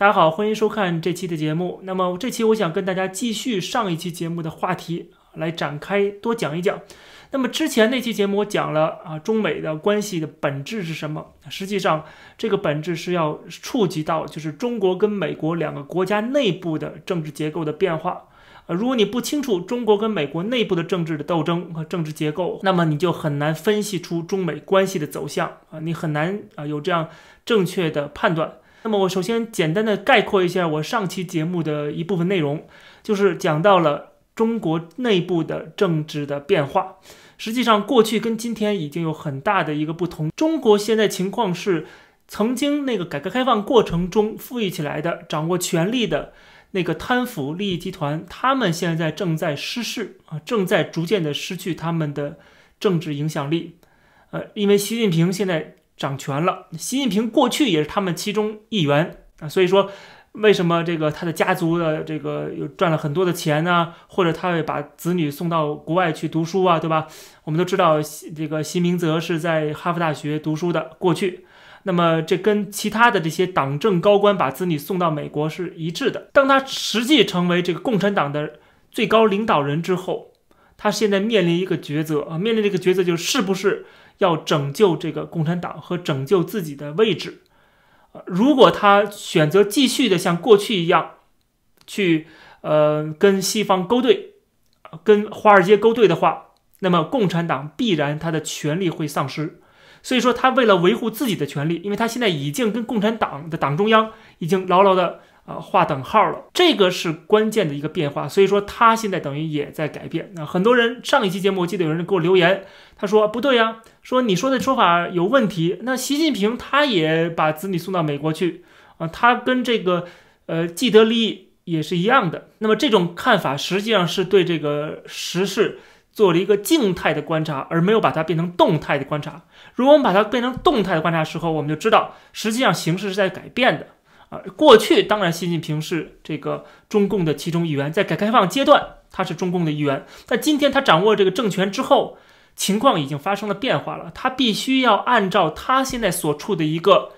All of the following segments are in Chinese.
大家好，欢迎收看这期的节目。那么这期我想跟大家继续上一期节目的话题来展开多讲一讲。那么之前那期节目我讲了啊，中美的关系的本质是什么？实际上这个本质是要触及到就是中国跟美国两个国家内部的政治结构的变化。呃，如果你不清楚中国跟美国内部的政治的斗争和政治结构，那么你就很难分析出中美关系的走向啊，你很难啊有这样正确的判断。那么我首先简单的概括一下我上期节目的一部分内容，就是讲到了中国内部的政治的变化。实际上，过去跟今天已经有很大的一个不同。中国现在情况是，曾经那个改革开放过程中富裕起来的、掌握权力的那个贪腐利益集团，他们现在正在失势啊，正在逐渐的失去他们的政治影响力。呃，因为习近平现在。掌权了，习近平过去也是他们其中一员啊，所以说为什么这个他的家族的这个有赚了很多的钱呢？或者他会把子女送到国外去读书啊，对吧？我们都知道，这个习明泽是在哈佛大学读书的过去，那么这跟其他的这些党政高官把子女送到美国是一致的。当他实际成为这个共产党的最高领导人之后，他现在面临一个抉择啊，面临这个抉择就是是不是？要拯救这个共产党和拯救自己的位置，呃如果他选择继续的像过去一样，去呃跟西方勾兑，跟华尔街勾兑的话，那么共产党必然他的权力会丧失。所以说，他为了维护自己的权利，因为他现在已经跟共产党的党中央已经牢牢的。啊，划等号了，这个是关键的一个变化。所以说，他现在等于也在改变。那很多人上一期节目，我记得有人给我留言，他说不对呀，说你说的说法有问题。那习近平他也把子女送到美国去啊，他跟这个呃既得利益也是一样的。那么这种看法实际上是对这个时事做了一个静态的观察，而没有把它变成动态的观察。如果我们把它变成动态的观察时候，我们就知道实际上形势是在改变的。啊，过去当然习近平是这个中共的其中一员，在改革开放阶段他是中共的一员，但今天他掌握这个政权之后，情况已经发生了变化了，他必须要按照他现在所处的一个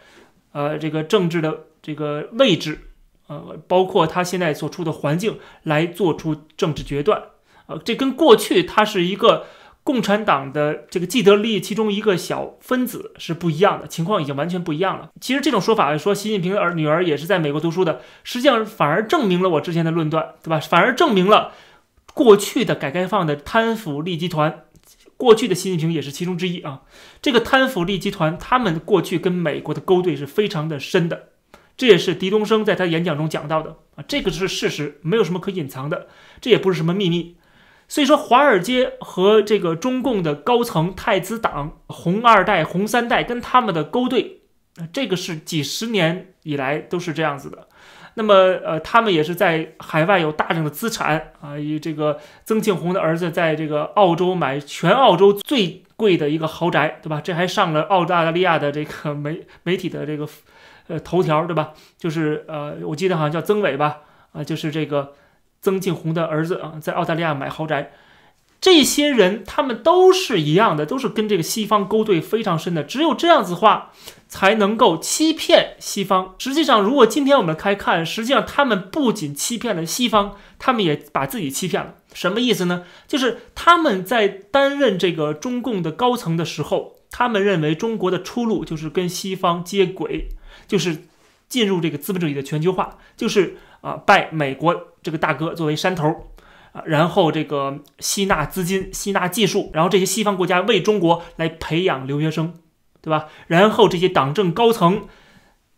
呃这个政治的这个位置，呃，包括他现在所处的环境来做出政治决断，呃，这跟过去他是一个。共产党的这个既得利益其中一个小分子是不一样的，情况已经完全不一样了。其实这种说法说习近平的儿女儿也是在美国读书的，实际上反而证明了我之前的论断，对吧？反而证明了过去的改革开放的贪腐利益集团，过去的习近平也是其中之一啊。这个贪腐利集团，他们过去跟美国的勾兑是非常的深的，这也是狄东升在他演讲中讲到的啊，这个是事实，没有什么可隐藏的，这也不是什么秘密。所以说，华尔街和这个中共的高层太子党、红二代、红三代跟他们的勾兑，这个是几十年以来都是这样子的。那么，呃，他们也是在海外有大量的资产啊，以这个曾庆红的儿子在这个澳洲买全澳洲最贵的一个豪宅，对吧？这还上了澳大利亚的这个媒媒体的这个呃头条，对吧？就是呃，我记得好像叫曾伟吧，啊，就是这个。曾庆红的儿子啊，在澳大利亚买豪宅，这些人他们都是一样的，都是跟这个西方勾兑非常深的。只有这样子话，才能够欺骗西方。实际上，如果今天我们开看，实际上他们不仅欺骗了西方，他们也把自己欺骗了。什么意思呢？就是他们在担任这个中共的高层的时候，他们认为中国的出路就是跟西方接轨，就是进入这个资本主义的全球化，就是啊，拜美国。这个大哥作为山头，然后这个吸纳资金、吸纳技术，然后这些西方国家为中国来培养留学生，对吧？然后这些党政高层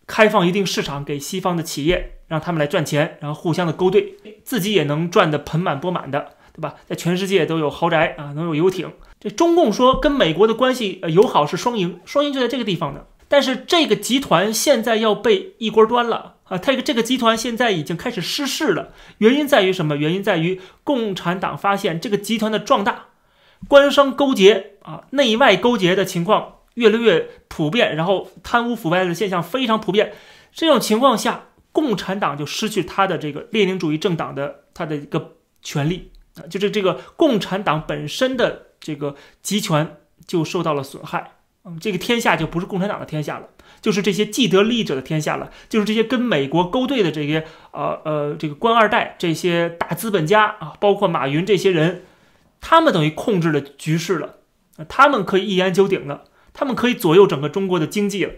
开放一定市场给西方的企业，让他们来赚钱，然后互相的勾兑，自己也能赚得盆满钵满的，对吧？在全世界都有豪宅啊，能有游艇。这中共说跟美国的关系友好是双赢，双赢就在这个地方呢。但是这个集团现在要被一锅端了。啊，这个这个集团现在已经开始失势了。原因在于什么？原因在于共产党发现这个集团的壮大，官商勾结啊，内外勾结的情况越来越普遍，然后贪污腐败的现象非常普遍。这种情况下，共产党就失去他的这个列宁主义政党的他的一个权利啊，就是这个共产党本身的这个集权就受到了损害嗯，这个天下就不是共产党的天下了，就是这些既得利益者的天下了，就是这些跟美国勾兑的这些呃呃这个官二代、这些大资本家啊，包括马云这些人，他们等于控制了局势了，他们可以一言九鼎了，他们可以左右整个中国的经济了，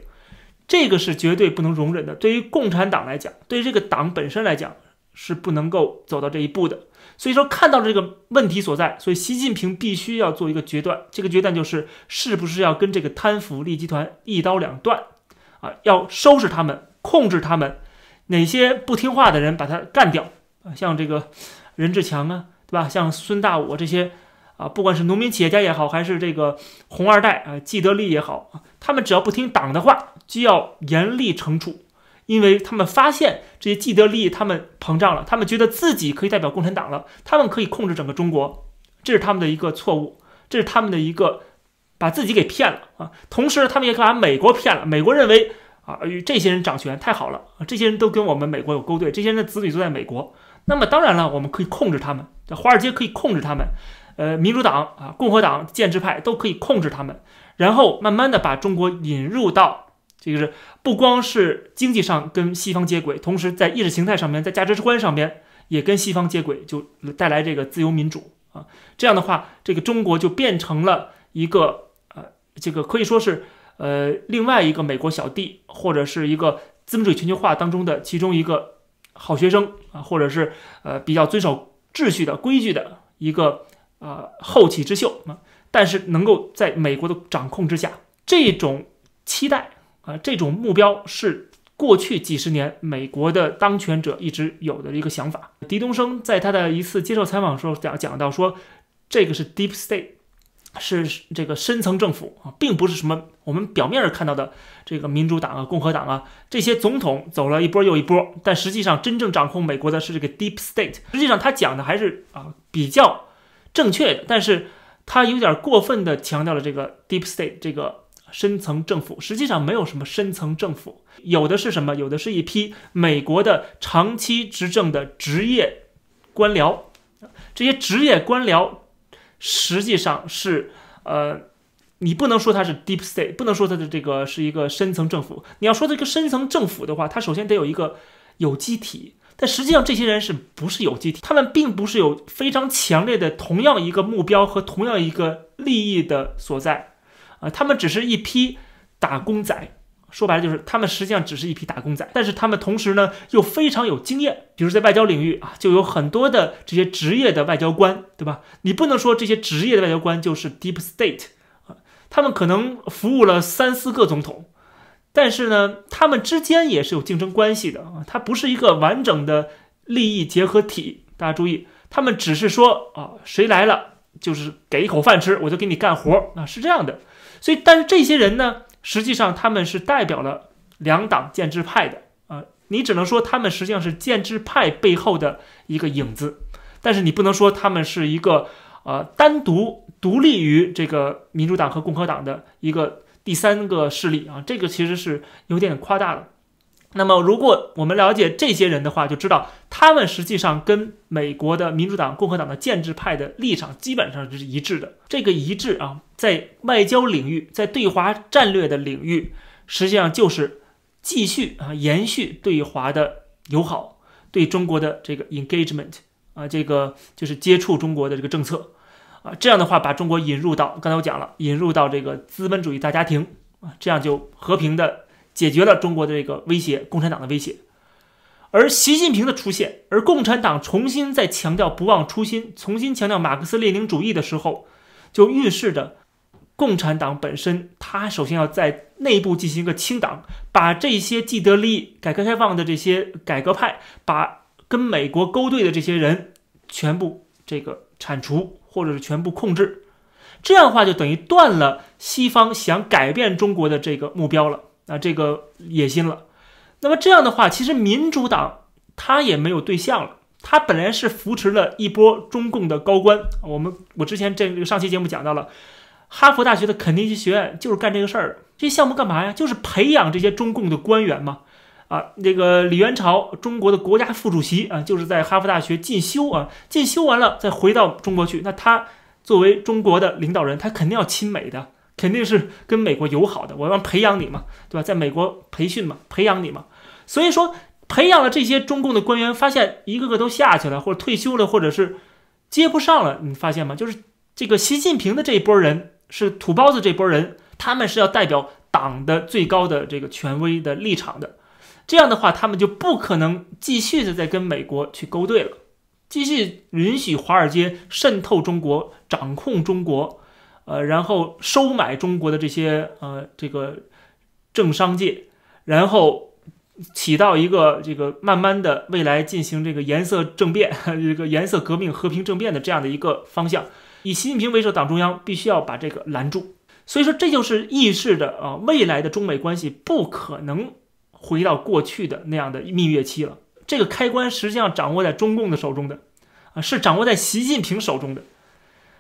这个是绝对不能容忍的。对于共产党来讲，对于这个党本身来讲，是不能够走到这一步的。所以说，看到了这个问题所在，所以习近平必须要做一个决断。这个决断就是，是不是要跟这个贪腐利益集团一刀两断，啊，要收拾他们，控制他们，哪些不听话的人把他干掉啊？像这个任志强啊，对吧？像孙大武这些啊，不管是农民企业家也好，还是这个红二代啊，既得利也好，他们只要不听党的话，就要严厉惩处。因为他们发现这些既得利益，他们膨胀了，他们觉得自己可以代表共产党了，他们可以控制整个中国，这是他们的一个错误，这是他们的一个把自己给骗了啊！同时，他们也把美国骗了，美国认为啊，与这些人掌权太好了啊，这些人都跟我们美国有勾兑，这些人的子女都在美国，那么当然了，我们可以控制他们，在华尔街可以控制他们，呃，民主党啊、共和党、建制派都可以控制他们，然后慢慢的把中国引入到。这个是不光是经济上跟西方接轨，同时在意识形态上面，在价值观上面也跟西方接轨，就带来这个自由民主啊。这样的话，这个中国就变成了一个呃，这个可以说是呃另外一个美国小弟，或者是一个资本主义全球化当中的其中一个好学生啊，或者是呃比较遵守秩序的规矩的一个呃后起之秀啊。但是能够在美国的掌控之下，这种期待。啊，这种目标是过去几十年美国的当权者一直有的一个想法。狄东升在他的一次接受采访时候讲讲到说，这个是 deep state，是这个深层政府啊，并不是什么我们表面上看到的这个民主党啊、共和党啊这些总统走了一波又一波，但实际上真正掌控美国的是这个 deep state。实际上他讲的还是啊比较正确的，但是他有点过分的强调了这个 deep state 这个。深层政府实际上没有什么深层政府，有的是什么？有的是一批美国的长期执政的职业官僚。这些职业官僚实际上是呃，你不能说它是 deep state，不能说它的这个是一个深层政府。你要说这个深层政府的话，它首先得有一个有机体。但实际上这些人是不是有机体？他们并不是有非常强烈的同样一个目标和同样一个利益的所在。他们只是一批打工仔，说白了就是他们实际上只是一批打工仔，但是他们同时呢又非常有经验，比如在外交领域啊，就有很多的这些职业的外交官，对吧？你不能说这些职业的外交官就是 deep state 啊，他们可能服务了三四个总统，但是呢，他们之间也是有竞争关系的啊，它不是一个完整的利益结合体。大家注意，他们只是说啊，谁来了就是给一口饭吃，我就给你干活啊，是这样的。所以，但是这些人呢，实际上他们是代表了两党建制派的啊，你只能说他们实际上是建制派背后的一个影子，但是你不能说他们是一个呃单独独立于这个民主党和共和党的一个第三个势力啊，这个其实是有点夸大了。那么，如果我们了解这些人的话，就知道他们实际上跟美国的民主党、共和党的建制派的立场基本上是一致的。这个一致啊，在外交领域，在对华战略的领域，实际上就是继续啊延续对华的友好，对中国的这个 engagement 啊，这个就是接触中国的这个政策啊，这样的话把中国引入到刚才我讲了，引入到这个资本主义大家庭啊，这样就和平的。解决了中国的这个威胁，共产党的威胁，而习近平的出现，而共产党重新在强调不忘初心，重新强调马克思列宁主义的时候，就预示着共产党本身，它首先要在内部进行一个清党，把这些既得利益、改革开放的这些改革派，把跟美国勾兑的这些人全部这个铲除，或者是全部控制，这样的话就等于断了西方想改变中国的这个目标了。啊，这个野心了。那么这样的话，其实民主党他也没有对象了。他本来是扶持了一波中共的高官。我们我之前这上期节目讲到了，哈佛大学的肯尼迪学院就是干这个事儿的。这项目干嘛呀？就是培养这些中共的官员嘛。啊，那个李元朝，中国的国家副主席啊，就是在哈佛大学进修啊，进修完了再回到中国去。那他作为中国的领导人，他肯定要亲美的。肯定是跟美国友好的，我要培养你嘛，对吧？在美国培训嘛，培养你嘛。所以说，培养了这些中共的官员，发现一个个都下去了，或者退休了，或者是接不上了。你发现吗？就是这个习近平的这一波人是土包子这波人，他们是要代表党的最高的这个权威的立场的。这样的话，他们就不可能继续的在跟美国去勾兑了，继续允许华尔街渗透中国、掌控中国。呃，然后收买中国的这些呃这个政商界，然后起到一个这个慢慢的未来进行这个颜色政变、这个颜色革命、和平政变的这样的一个方向。以习近平为首，党中央必须要把这个拦住。所以说，这就是预示着啊，未来的中美关系不可能回到过去的那样的蜜月期了。这个开关实际上掌握在中共的手中的，啊，是掌握在习近平手中的。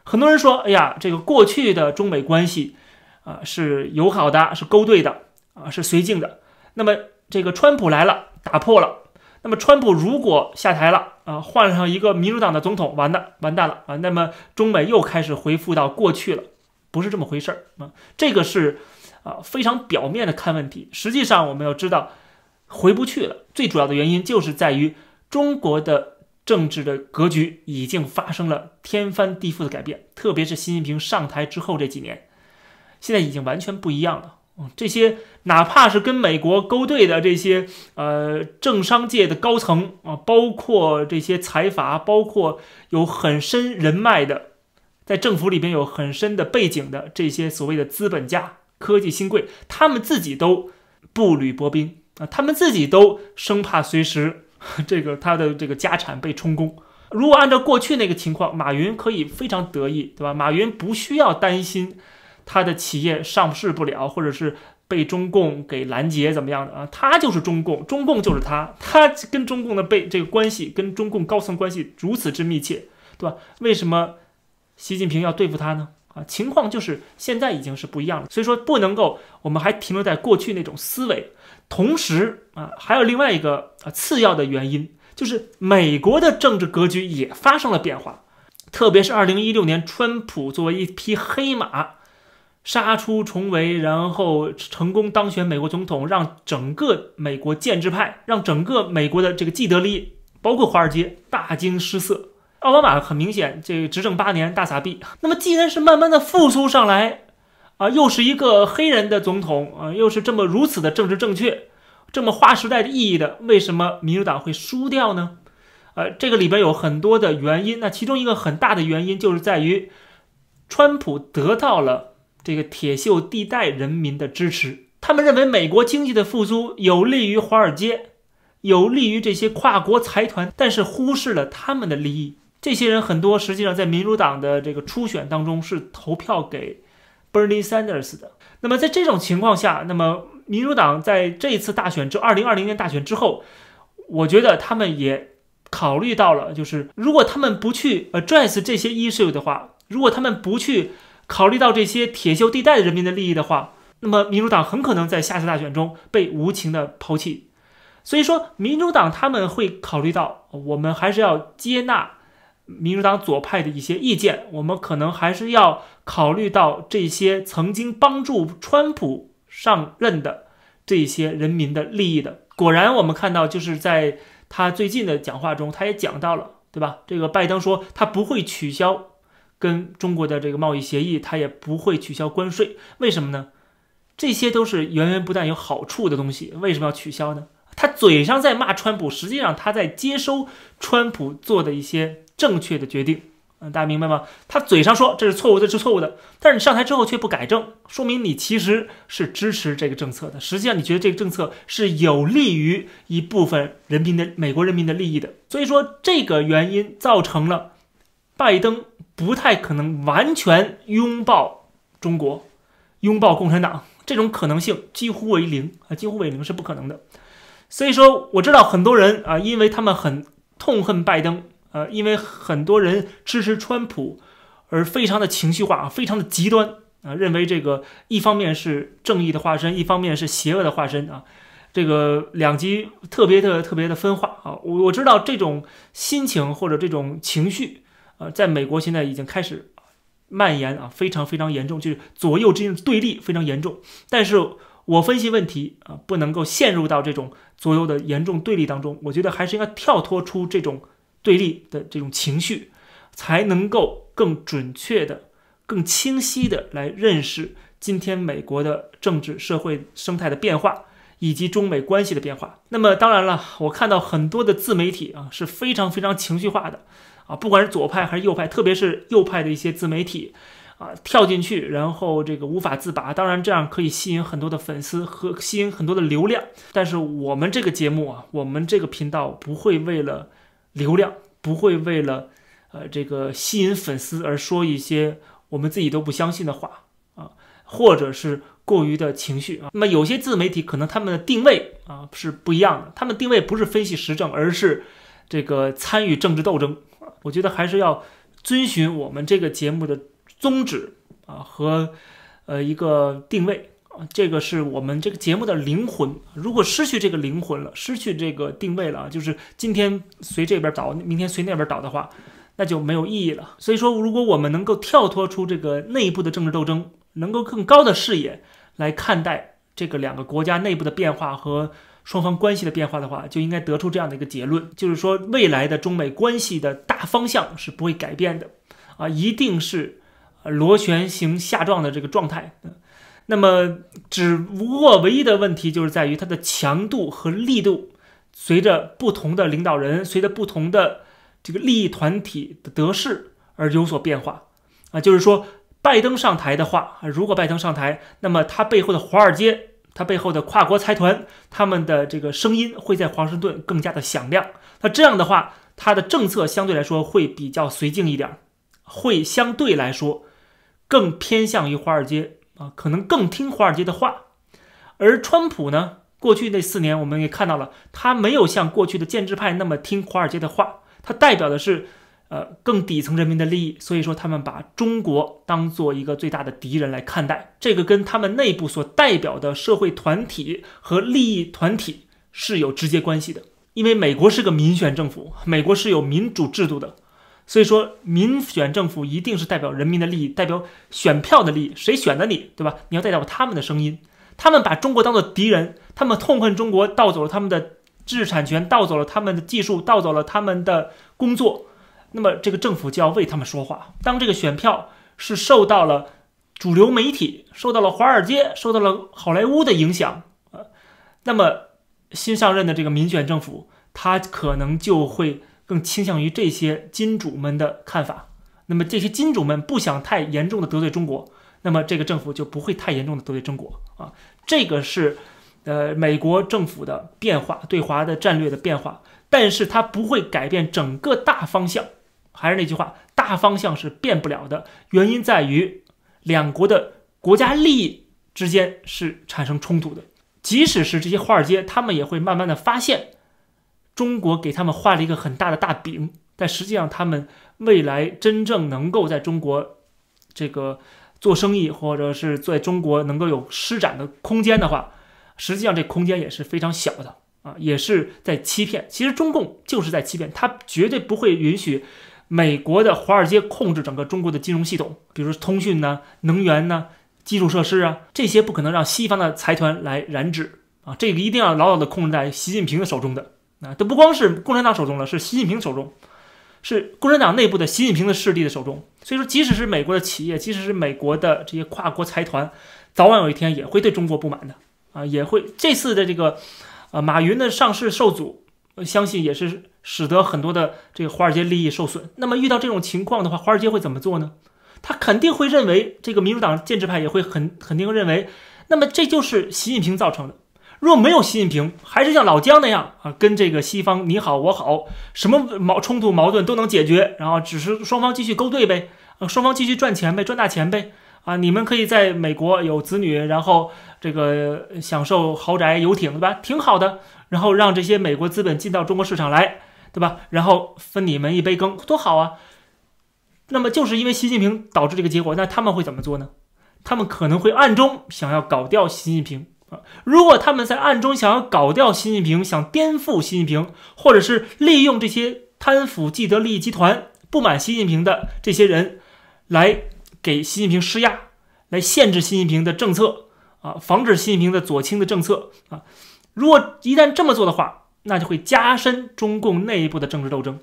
很多人说：“哎呀，这个过去的中美关系，啊是友好的，是勾兑的，啊是绥靖的。那么这个川普来了，打破了。那么川普如果下台了，啊换上一个民主党的总统，完蛋，完蛋了啊！那么中美又开始恢复到过去了，不是这么回事儿啊。这个是啊非常表面的看问题，实际上我们要知道，回不去了。最主要的原因就是在于中国的。”政治的格局已经发生了天翻地覆的改变，特别是习近平上台之后这几年，现在已经完全不一样了。嗯，这些哪怕是跟美国勾兑的这些呃政商界的高层啊，包括这些财阀，包括有很深人脉的，在政府里边有很深的背景的这些所谓的资本家、科技新贵，他们自己都步履薄冰啊，他们自己都生怕随时。这个他的这个家产被充公，如果按照过去那个情况，马云可以非常得意，对吧？马云不需要担心他的企业上市不了，或者是被中共给拦截怎么样的啊？他就是中共，中共就是他，他跟中共的被这个关系，跟中共高层关系如此之密切，对吧？为什么习近平要对付他呢？啊，情况就是现在已经是不一样了，所以说不能够，我们还停留在过去那种思维。同时啊，还有另外一个啊次要的原因，就是美国的政治格局也发生了变化。特别是二零一六年，川普作为一匹黑马杀出重围，然后成功当选美国总统，让整个美国建制派，让整个美国的这个既得利益，包括华尔街大惊失色。奥巴马很明显，这个执政八年大撒币。那么既然是慢慢的复苏上来。啊，又是一个黑人的总统啊，又是这么如此的政治正确，这么划时代的意义的，为什么民主党会输掉呢？呃，这个里边有很多的原因，那其中一个很大的原因就是在于，川普得到了这个铁锈地带人民的支持，他们认为美国经济的复苏有利于华尔街，有利于这些跨国财团，但是忽视了他们的利益。这些人很多实际上在民主党的这个初选当中是投票给。Bernie Sanders 的，那么在这种情况下，那么民主党在这一次大选之二零二零年大选之后，我觉得他们也考虑到了，就是如果他们不去 address 这些 issue 的话，如果他们不去考虑到这些铁锈地带的人民的利益的话，那么民主党很可能在下次大选中被无情的抛弃。所以说，民主党他们会考虑到，我们还是要接纳。民主党左派的一些意见，我们可能还是要考虑到这些曾经帮助川普上任的这些人民的利益的。果然，我们看到就是在他最近的讲话中，他也讲到了，对吧？这个拜登说他不会取消跟中国的这个贸易协议，他也不会取消关税。为什么呢？这些都是源源不断有好处的东西，为什么要取消呢？他嘴上在骂川普，实际上他在接收川普做的一些。正确的决定，嗯，大家明白吗？他嘴上说这是错误的，是错误的，但是你上台之后却不改正，说明你其实是支持这个政策的。实际上，你觉得这个政策是有利于一部分人民的美国人民的利益的。所以说，这个原因造成了拜登不太可能完全拥抱中国、拥抱共产党，这种可能性几乎为零啊，几乎为零是不可能的。所以说，我知道很多人啊，因为他们很痛恨拜登。呃，因为很多人支持川普，而非常的情绪化啊，非常的极端啊，认为这个一方面是正义的化身，一方面是邪恶的化身啊，这个两极特别的特别的分化啊。我我知道这种心情或者这种情绪，呃，在美国现在已经开始蔓延啊，非常非常严重，就是左右之间的对立非常严重。但是我分析问题啊，不能够陷入到这种左右的严重对立当中。我觉得还是应该跳脱出这种对立的这种情绪，才能够更准确的、更清晰的来认识今天美国的政治社会生态的变化，以及中美关系的变化。那么当然了，我看到很多的自媒体啊是非常非常情绪化的。啊，不管是左派还是右派，特别是右派的一些自媒体，啊，跳进去，然后这个无法自拔。当然，这样可以吸引很多的粉丝和吸引很多的流量。但是我们这个节目啊，我们这个频道不会为了流量，不会为了呃这个吸引粉丝而说一些我们自己都不相信的话啊，或者是过于的情绪啊。那么有些自媒体可能他们的定位啊是不一样的，他们定位不是分析时政，而是这个参与政治斗争。我觉得还是要遵循我们这个节目的宗旨啊和呃一个定位，这个是我们这个节目的灵魂。如果失去这个灵魂了，失去这个定位了，就是今天随这边倒，明天随那边倒的话，那就没有意义了。所以说，如果我们能够跳脱出这个内部的政治斗争，能够更高的视野来看待这个两个国家内部的变化和。双方关系的变化的话，就应该得出这样的一个结论，就是说未来的中美关系的大方向是不会改变的，啊，一定是螺旋形下降的这个状态。那么，只不过唯一的问题就是在于它的强度和力度，随着不同的领导人，随着不同的这个利益团体的得势而有所变化。啊，就是说，拜登上台的话，如果拜登上台，那么他背后的华尔街。他背后的跨国财团，他们的这个声音会在华盛顿更加的响亮。那这样的话，他的政策相对来说会比较随靖一点，会相对来说更偏向于华尔街啊，可能更听华尔街的话。而川普呢，过去那四年我们也看到了，他没有像过去的建制派那么听华尔街的话，他代表的是。呃，更底层人民的利益，所以说他们把中国当做一个最大的敌人来看待，这个跟他们内部所代表的社会团体和利益团体是有直接关系的。因为美国是个民选政府，美国是有民主制度的，所以说民选政府一定是代表人民的利益，代表选票的利益，谁选的你，对吧？你要代表他们的声音。他们把中国当做敌人，他们痛恨中国盗走了他们的知识产权，盗走了他们的技术，盗走了他们的工作。那么这个政府就要为他们说话。当这个选票是受到了主流媒体、受到了华尔街、受到了好莱坞的影响，呃，那么新上任的这个民选政府，他可能就会更倾向于这些金主们的看法。那么这些金主们不想太严重的得罪中国，那么这个政府就不会太严重的得罪中国啊。这个是呃美国政府的变化，对华的战略的变化，但是它不会改变整个大方向。还是那句话，大方向是变不了的。原因在于两国的国家利益之间是产生冲突的。即使是这些华尔街，他们也会慢慢的发现，中国给他们画了一个很大的大饼，但实际上他们未来真正能够在中国这个做生意，或者是在中国能够有施展的空间的话，实际上这空间也是非常小的啊，也是在欺骗。其实中共就是在欺骗，他绝对不会允许。美国的华尔街控制整个中国的金融系统，比如通讯呢、能源呢、基础设施啊，这些不可能让西方的财团来染指啊，这个一定要牢牢的控制在习近平的手中的啊，都不光是共产党手中了，是习近平手中，是共产党内部的习近平的势力的手中。所以说，即使是美国的企业，即使是美国的这些跨国财团，早晚有一天也会对中国不满的啊，也会这次的这个，呃，马云的上市受阻。相信也是使得很多的这个华尔街利益受损。那么遇到这种情况的话，华尔街会怎么做呢？他肯定会认为，这个民主党建制派也会很肯定认为，那么这就是习近平造成的。若没有习近平，还是像老姜那样啊，跟这个西方你好我好，什么矛冲突矛盾都能解决，然后只是双方继续勾兑呗，呃，双方继续赚钱呗，赚大钱呗。啊，你们可以在美国有子女，然后这个享受豪宅、游艇，对吧？挺好的。然后让这些美国资本进到中国市场来，对吧？然后分你们一杯羹，多好啊！那么就是因为习近平导致这个结果，那他们会怎么做呢？他们可能会暗中想要搞掉习近平。啊如果他们在暗中想要搞掉习近平，想颠覆习近平，或者是利用这些贪腐既得利益集团不满习近平的这些人来。给习近平施压，来限制习近平的政策啊，防止习近平的左倾的政策啊。如果一旦这么做的话，那就会加深中共内部的政治斗争。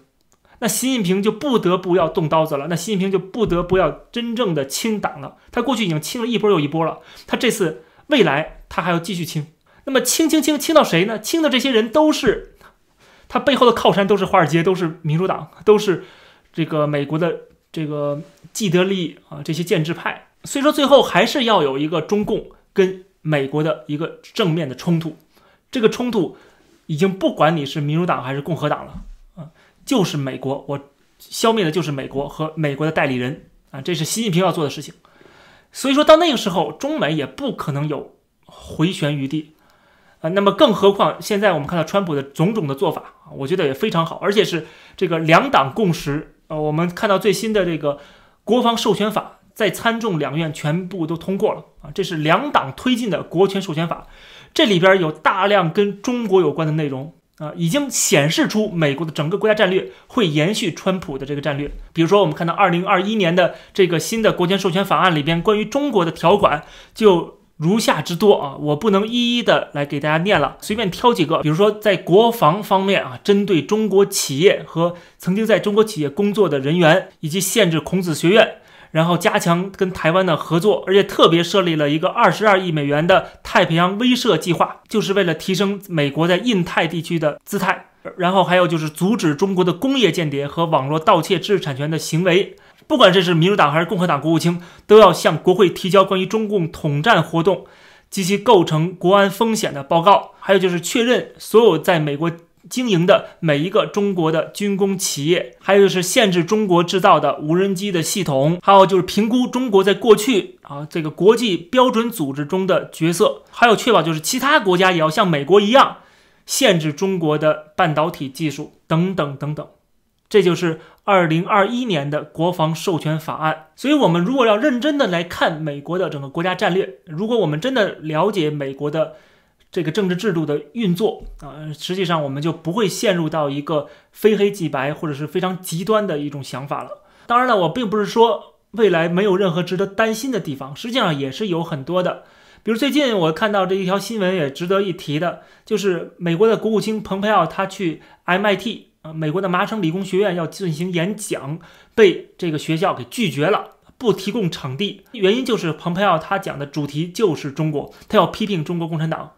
那习近平就不得不要动刀子了，那习近平就不得不要真正的清党了。他过去已经清了一波又一波了，他这次未来他还要继续清。那么清清清清到谁呢？清的这些人都是他背后的靠山，都是华尔街，都是民主党，都是这个美国的这个既得利益啊，这些建制派。所以说最后还是要有一个中共跟美国的一个正面的冲突。这个冲突已经不管你是民主党还是共和党了啊。就是美国，我消灭的就是美国和美国的代理人啊，这是习近平要做的事情。所以说到那个时候，中美也不可能有回旋余地啊。那么更何况现在我们看到川普的种种的做法我觉得也非常好，而且是这个两党共识呃，我们看到最新的这个国防授权法在参众两院全部都通过了啊，这是两党推进的国权授权法，这里边有大量跟中国有关的内容。啊，已经显示出美国的整个国家战略会延续川普的这个战略。比如说，我们看到二零二一年的这个新的国权授权法案里边，关于中国的条款就如下之多啊，我不能一一的来给大家念了，随便挑几个。比如说，在国防方面啊，针对中国企业和曾经在中国企业工作的人员，以及限制孔子学院。然后加强跟台湾的合作，而且特别设立了一个二十二亿美元的太平洋威慑计划，就是为了提升美国在印太地区的姿态。然后还有就是阻止中国的工业间谍和网络盗窃知识产权的行为。不管这是民主党还是共和党国务卿，都要向国会提交关于中共统战活动及其构成国安风险的报告。还有就是确认所有在美国。经营的每一个中国的军工企业，还有就是限制中国制造的无人机的系统，还有就是评估中国在过去啊这个国际标准组织中的角色，还有确保就是其他国家也要像美国一样限制中国的半导体技术等等等等。这就是二零二一年的国防授权法案。所以，我们如果要认真的来看美国的整个国家战略，如果我们真的了解美国的。这个政治制度的运作啊，实际上我们就不会陷入到一个非黑即白或者是非常极端的一种想法了。当然了，我并不是说未来没有任何值得担心的地方，实际上也是有很多的。比如最近我看到这一条新闻也值得一提的，就是美国的国务卿蓬佩奥他去 MIT 啊，美国的麻省理工学院要进行演讲，被这个学校给拒绝了，不提供场地。原因就是蓬佩奥他讲的主题就是中国，他要批评中国共产党。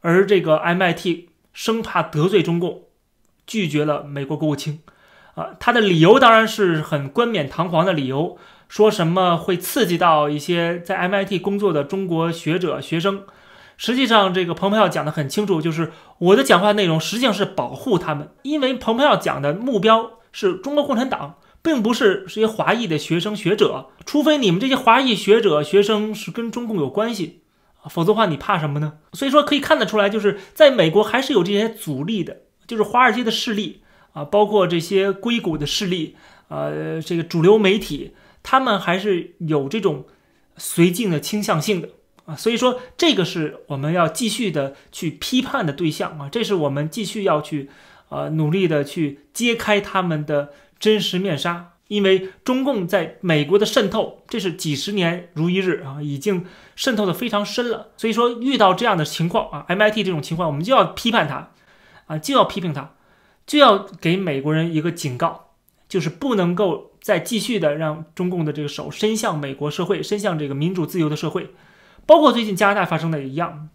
而这个 MIT 生怕得罪中共，拒绝了美国国务卿，啊，他的理由当然是很冠冕堂皇的理由，说什么会刺激到一些在 MIT 工作的中国学者学生。实际上，这个蓬佩奥讲的很清楚，就是我的讲话内容实际上是保护他们，因为蓬佩奥讲的目标是中国共产党，并不是这些华裔的学生学者，除非你们这些华裔学者学生是跟中共有关系。否则的话，你怕什么呢？所以说可以看得出来，就是在美国还是有这些阻力的，就是华尔街的势力啊，包括这些硅谷的势力，呃，这个主流媒体，他们还是有这种绥靖的倾向性的啊。所以说，这个是我们要继续的去批判的对象啊，这是我们继续要去呃努力的去揭开他们的真实面纱。因为中共在美国的渗透，这是几十年如一日啊，已经渗透的非常深了。所以说，遇到这样的情况啊，MIT 这种情况，我们就要批判它，啊，就要批评它，就要给美国人一个警告，就是不能够再继续的让中共的这个手伸向美国社会，伸向这个民主自由的社会，包括最近加拿大发生的也一样。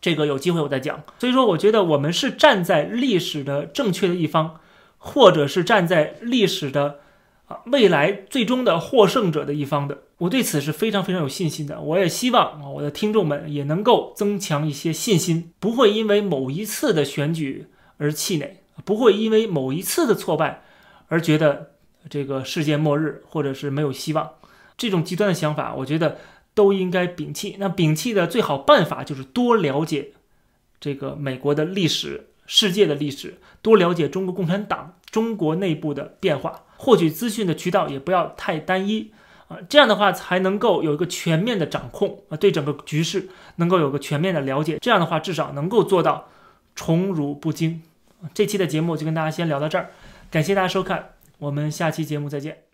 这个有机会我再讲。所以说，我觉得我们是站在历史的正确的一方，或者是站在历史的。啊，未来最终的获胜者的一方的，我对此是非常非常有信心的。我也希望啊，我的听众们也能够增强一些信心，不会因为某一次的选举而气馁，不会因为某一次的挫败而觉得这个世界末日或者是没有希望。这种极端的想法，我觉得都应该摒弃。那摒弃的最好办法就是多了解这个美国的历史、世界的历史，多了解中国共产党、中国内部的变化。获取资讯的渠道也不要太单一啊，这样的话才能够有一个全面的掌控啊，对整个局势能够有个全面的了解。这样的话，至少能够做到宠辱不惊。这期的节目就跟大家先聊到这儿，感谢大家收看，我们下期节目再见。